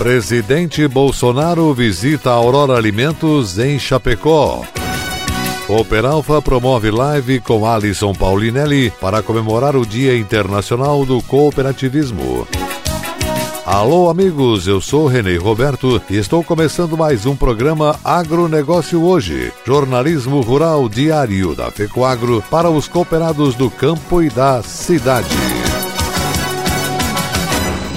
Presidente Bolsonaro visita Aurora Alimentos em Chapecó. Operalfa promove live com Alisson Paulinelli para comemorar o Dia Internacional do Cooperativismo. Alô, amigos, eu sou Renê Roberto e estou começando mais um programa Agronegócio Hoje, jornalismo rural diário da FECOAGRO para os cooperados do campo e da cidade.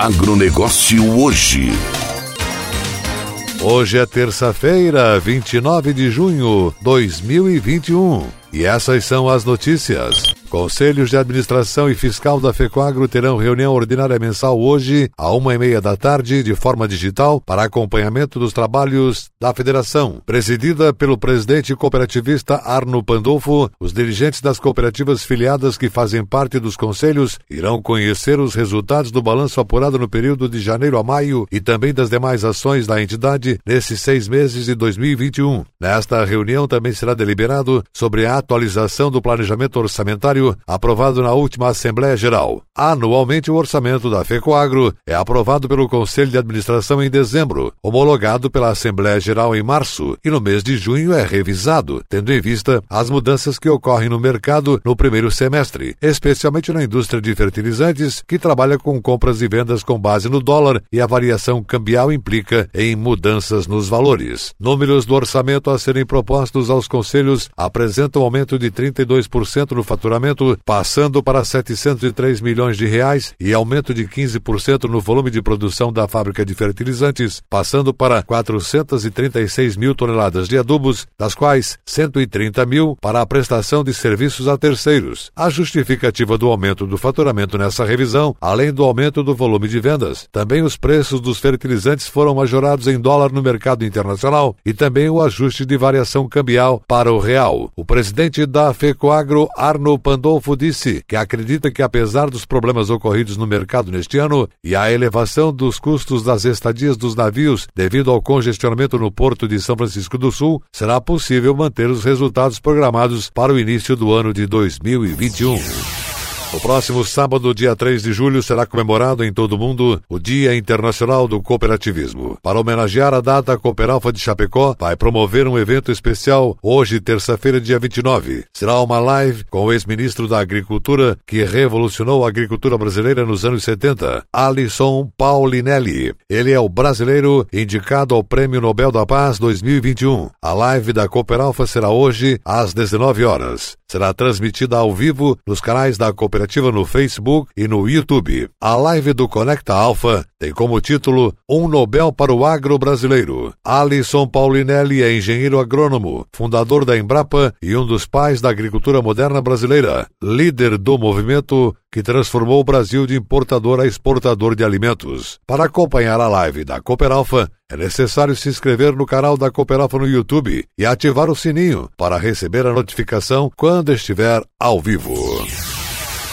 Agronegócio hoje. Hoje é terça-feira, 29 de junho de 2021. E essas são as notícias. Conselhos de Administração e Fiscal da FECOAGRO terão reunião ordinária mensal hoje, à uma e meia da tarde, de forma digital, para acompanhamento dos trabalhos da Federação. Presidida pelo presidente cooperativista Arno Pandolfo, os dirigentes das cooperativas filiadas que fazem parte dos conselhos irão conhecer os resultados do balanço apurado no período de janeiro a maio e também das demais ações da entidade nesses seis meses de 2021. Nesta reunião também será deliberado sobre a atualização do planejamento orçamentário aprovado na última Assembleia Geral. Anualmente, o orçamento da FECOAGRO é aprovado pelo Conselho de Administração em dezembro, homologado pela Assembleia Geral em março e no mês de junho é revisado, tendo em vista as mudanças que ocorrem no mercado no primeiro semestre, especialmente na indústria de fertilizantes, que trabalha com compras e vendas com base no dólar e a variação cambial implica em mudanças nos valores. Números do orçamento a serem propostos aos conselhos apresentam aumento de 32% no faturamento passando para 703 milhões de reais e aumento de 15% no volume de produção da fábrica de fertilizantes, passando para 436 mil toneladas de adubos, das quais 130 mil para a prestação de serviços a terceiros. A justificativa do aumento do faturamento nessa revisão, além do aumento do volume de vendas, também os preços dos fertilizantes foram majorados em dólar no mercado internacional e também o ajuste de variação cambial para o real. O presidente da FECOAGRO, Arno Pan Pandolfo disse que acredita que, apesar dos problemas ocorridos no mercado neste ano e a elevação dos custos das estadias dos navios devido ao congestionamento no porto de São Francisco do Sul, será possível manter os resultados programados para o início do ano de 2021. O próximo sábado, dia 3 de julho, será comemorado em todo o mundo o Dia Internacional do Cooperativismo. Para homenagear a data, a Cooperalfa de Chapecó vai promover um evento especial hoje, terça-feira, dia 29. Será uma live com o ex-ministro da Agricultura que revolucionou a agricultura brasileira nos anos 70, Alisson Paulinelli. Ele é o brasileiro indicado ao Prêmio Nobel da Paz 2021. A live da Cooperalfa será hoje às 19 horas. Será transmitida ao vivo nos canais da Cooperativa Cooperativa no Facebook e no YouTube. A live do Conecta Alpha tem como título Um Nobel para o Agro Brasileiro. Alisson Paulinelli é engenheiro agrônomo, fundador da Embrapa e um dos pais da agricultura moderna brasileira, líder do movimento que transformou o Brasil de importador a exportador de alimentos. Para acompanhar a live da Cooperalfa, é necessário se inscrever no canal da Cooperalfa no YouTube e ativar o sininho para receber a notificação quando estiver ao vivo.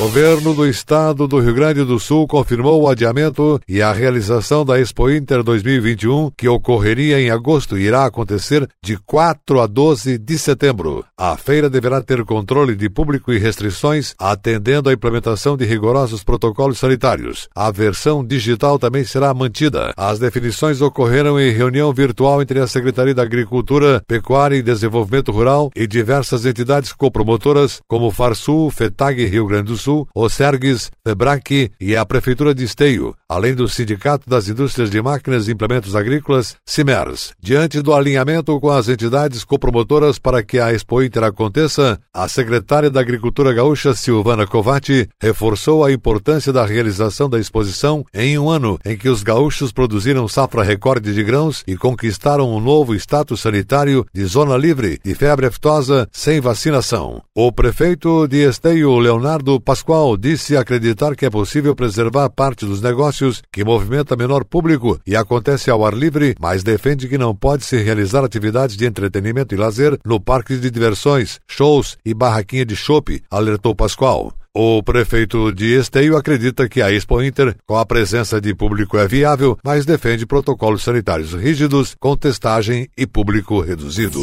Governo do Estado do Rio Grande do Sul confirmou o adiamento e a realização da Expo Inter 2021, que ocorreria em agosto e irá acontecer de 4 a 12 de setembro. A feira deverá ter controle de público e restrições, atendendo à implementação de rigorosos protocolos sanitários. A versão digital também será mantida. As definições ocorreram em reunião virtual entre a Secretaria da Agricultura, Pecuária e Desenvolvimento Rural e diversas entidades copromotoras, como Farsul, FETAG Rio Grande do Sul Sul, Sergues, Febrac e a Prefeitura de Esteio, além do Sindicato das Indústrias de Máquinas e Implementos Agrícolas, CIMERS. Diante do alinhamento com as entidades copromotoras para que a Expo Inter aconteça, a secretária da Agricultura Gaúcha, Silvana Covatti, reforçou a importância da realização da exposição em um ano em que os gaúchos produziram safra recorde de grãos e conquistaram um novo status sanitário de zona livre de febre aftosa sem vacinação. O prefeito de Esteio, Leonardo Pascoal, Pascoal disse acreditar que é possível preservar parte dos negócios que movimenta menor público e acontece ao ar livre, mas defende que não pode se realizar atividades de entretenimento e lazer no parque de diversões, shows e barraquinha de chopp, alertou Pascoal. O prefeito de Esteio acredita que a Expo Inter, com a presença de público, é viável, mas defende protocolos sanitários rígidos, com testagem e público reduzido.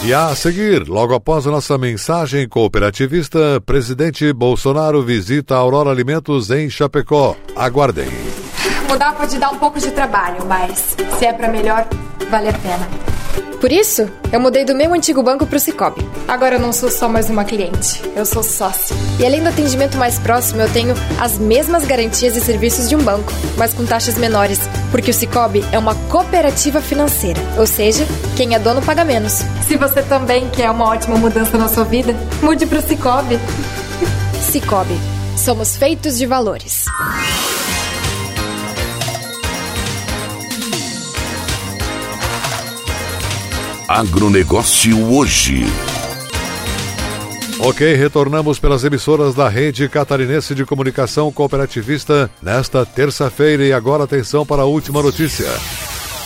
E a seguir, logo após a nossa mensagem cooperativista, presidente Bolsonaro visita a Aurora Alimentos em Chapecó. Aguardem. Mudar pode dar um pouco de trabalho, mas se é para melhor, vale a pena. Por isso, eu mudei do meu antigo banco para o Cicobi. Agora eu não sou só mais uma cliente, eu sou sócio. E além do atendimento mais próximo, eu tenho as mesmas garantias e serviços de um banco, mas com taxas menores, porque o Cicobi é uma cooperativa financeira, ou seja, quem é dono paga menos. Se você também quer uma ótima mudança na sua vida, mude para o Cicobi. Cicobi, somos feitos de valores. Agronegócio hoje. Ok, retornamos pelas emissoras da Rede Catarinense de Comunicação Cooperativista nesta terça-feira e agora atenção para a última notícia.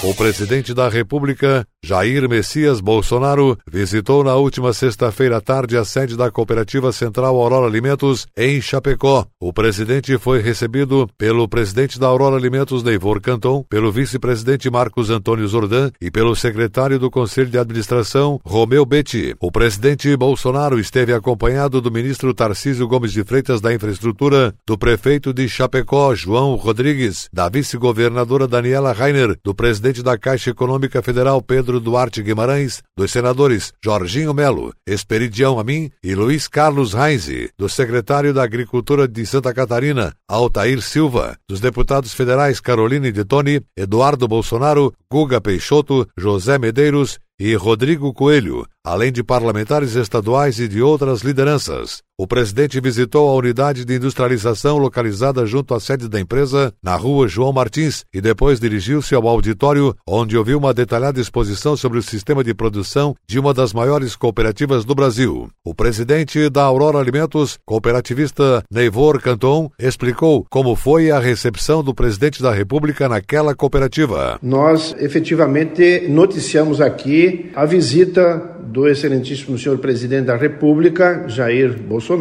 O presidente da República, Jair Messias Bolsonaro, visitou na última sexta-feira à tarde a sede da Cooperativa Central Aurora Alimentos, em Chapecó. O presidente foi recebido pelo presidente da Aurora Alimentos, Neivor Canton, pelo vice-presidente Marcos Antônio Zordan e pelo secretário do Conselho de Administração, Romeu Betti. O presidente Bolsonaro esteve acompanhado do ministro Tarcísio Gomes de Freitas da Infraestrutura, do prefeito de Chapecó, João Rodrigues, da vice-governadora Daniela Rainer, do presidente da Caixa Econômica Federal Pedro Duarte Guimarães, dos senadores Jorginho Melo, Esperidião Amin e Luiz Carlos Reinze, do secretário da Agricultura de Santa Catarina, Altair Silva, dos deputados federais Caroline de Toni, Eduardo Bolsonaro, Guga Peixoto, José Medeiros e Rodrigo Coelho, além de parlamentares estaduais e de outras lideranças. O presidente visitou a unidade de industrialização localizada junto à sede da empresa, na rua João Martins, e depois dirigiu-se ao auditório, onde ouviu uma detalhada exposição sobre o sistema de produção de uma das maiores cooperativas do Brasil. O presidente da Aurora Alimentos, cooperativista Neivor Canton, explicou como foi a recepção do presidente da República naquela cooperativa. Nós efetivamente noticiamos aqui a visita do excelentíssimo senhor presidente da República, Jair Bolsonaro,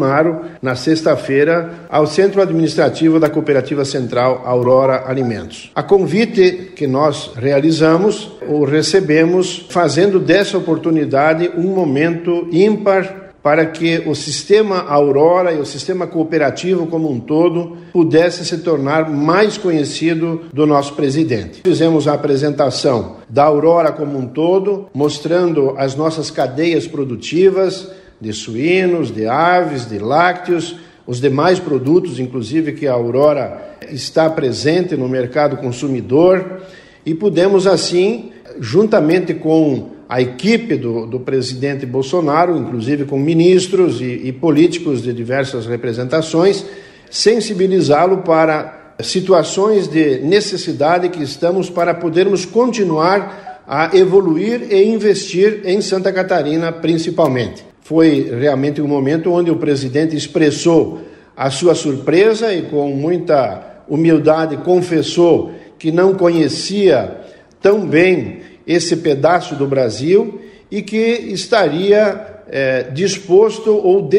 na sexta-feira, ao Centro Administrativo da Cooperativa Central Aurora Alimentos. A convite que nós realizamos, o recebemos fazendo dessa oportunidade um momento ímpar para que o sistema Aurora e o sistema cooperativo como um todo pudesse se tornar mais conhecido do nosso presidente. Fizemos a apresentação da Aurora como um todo, mostrando as nossas cadeias produtivas de suínos, de aves, de lácteos, os demais produtos, inclusive que a Aurora está presente no mercado consumidor, e pudemos assim, juntamente com a equipe do, do presidente Bolsonaro, inclusive com ministros e, e políticos de diversas representações, sensibilizá-lo para situações de necessidade que estamos para podermos continuar a evoluir e investir em Santa Catarina, principalmente. Foi realmente um momento onde o presidente expressou a sua surpresa e, com muita humildade, confessou que não conhecia tão bem esse pedaço do Brasil e que estaria é, disposto ou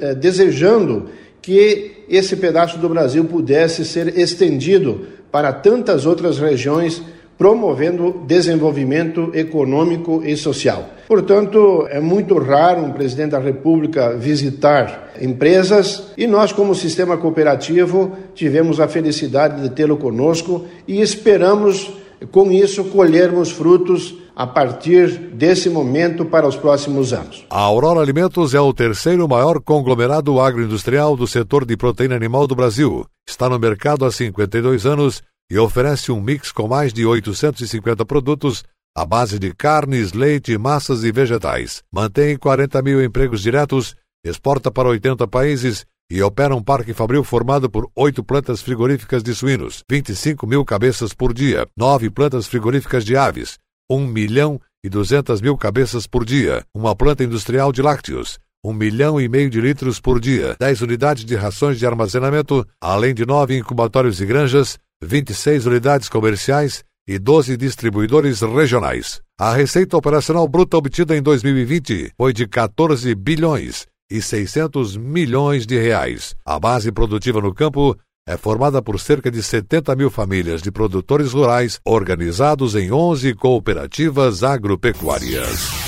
é, desejando que esse pedaço do Brasil pudesse ser estendido para tantas outras regiões promovendo desenvolvimento econômico e social. Portanto, é muito raro um presidente da República visitar empresas e nós, como sistema cooperativo, tivemos a felicidade de tê-lo conosco e esperamos, com isso, colhermos frutos a partir desse momento para os próximos anos. A Aurora Alimentos é o terceiro maior conglomerado agroindustrial do setor de proteína animal do Brasil. Está no mercado há 52 anos e oferece um mix com mais de 850 produtos à base de carnes, leite, massas e vegetais. Mantém 40 mil empregos diretos, exporta para 80 países e opera um parque fabril formado por oito plantas frigoríficas de suínos, 25 mil cabeças por dia, nove plantas frigoríficas de aves, 1 milhão e 200 mil cabeças por dia, uma planta industrial de lácteos, um milhão e meio de litros por dia, 10 unidades de rações de armazenamento, além de nove incubatórios e granjas, 26 unidades comerciais e 12 distribuidores regionais. A receita operacional bruta obtida em 2020 foi de 14 bilhões e 600 milhões de reais. A base produtiva no campo é formada por cerca de 70 mil famílias de produtores rurais organizados em 11 cooperativas agropecuárias.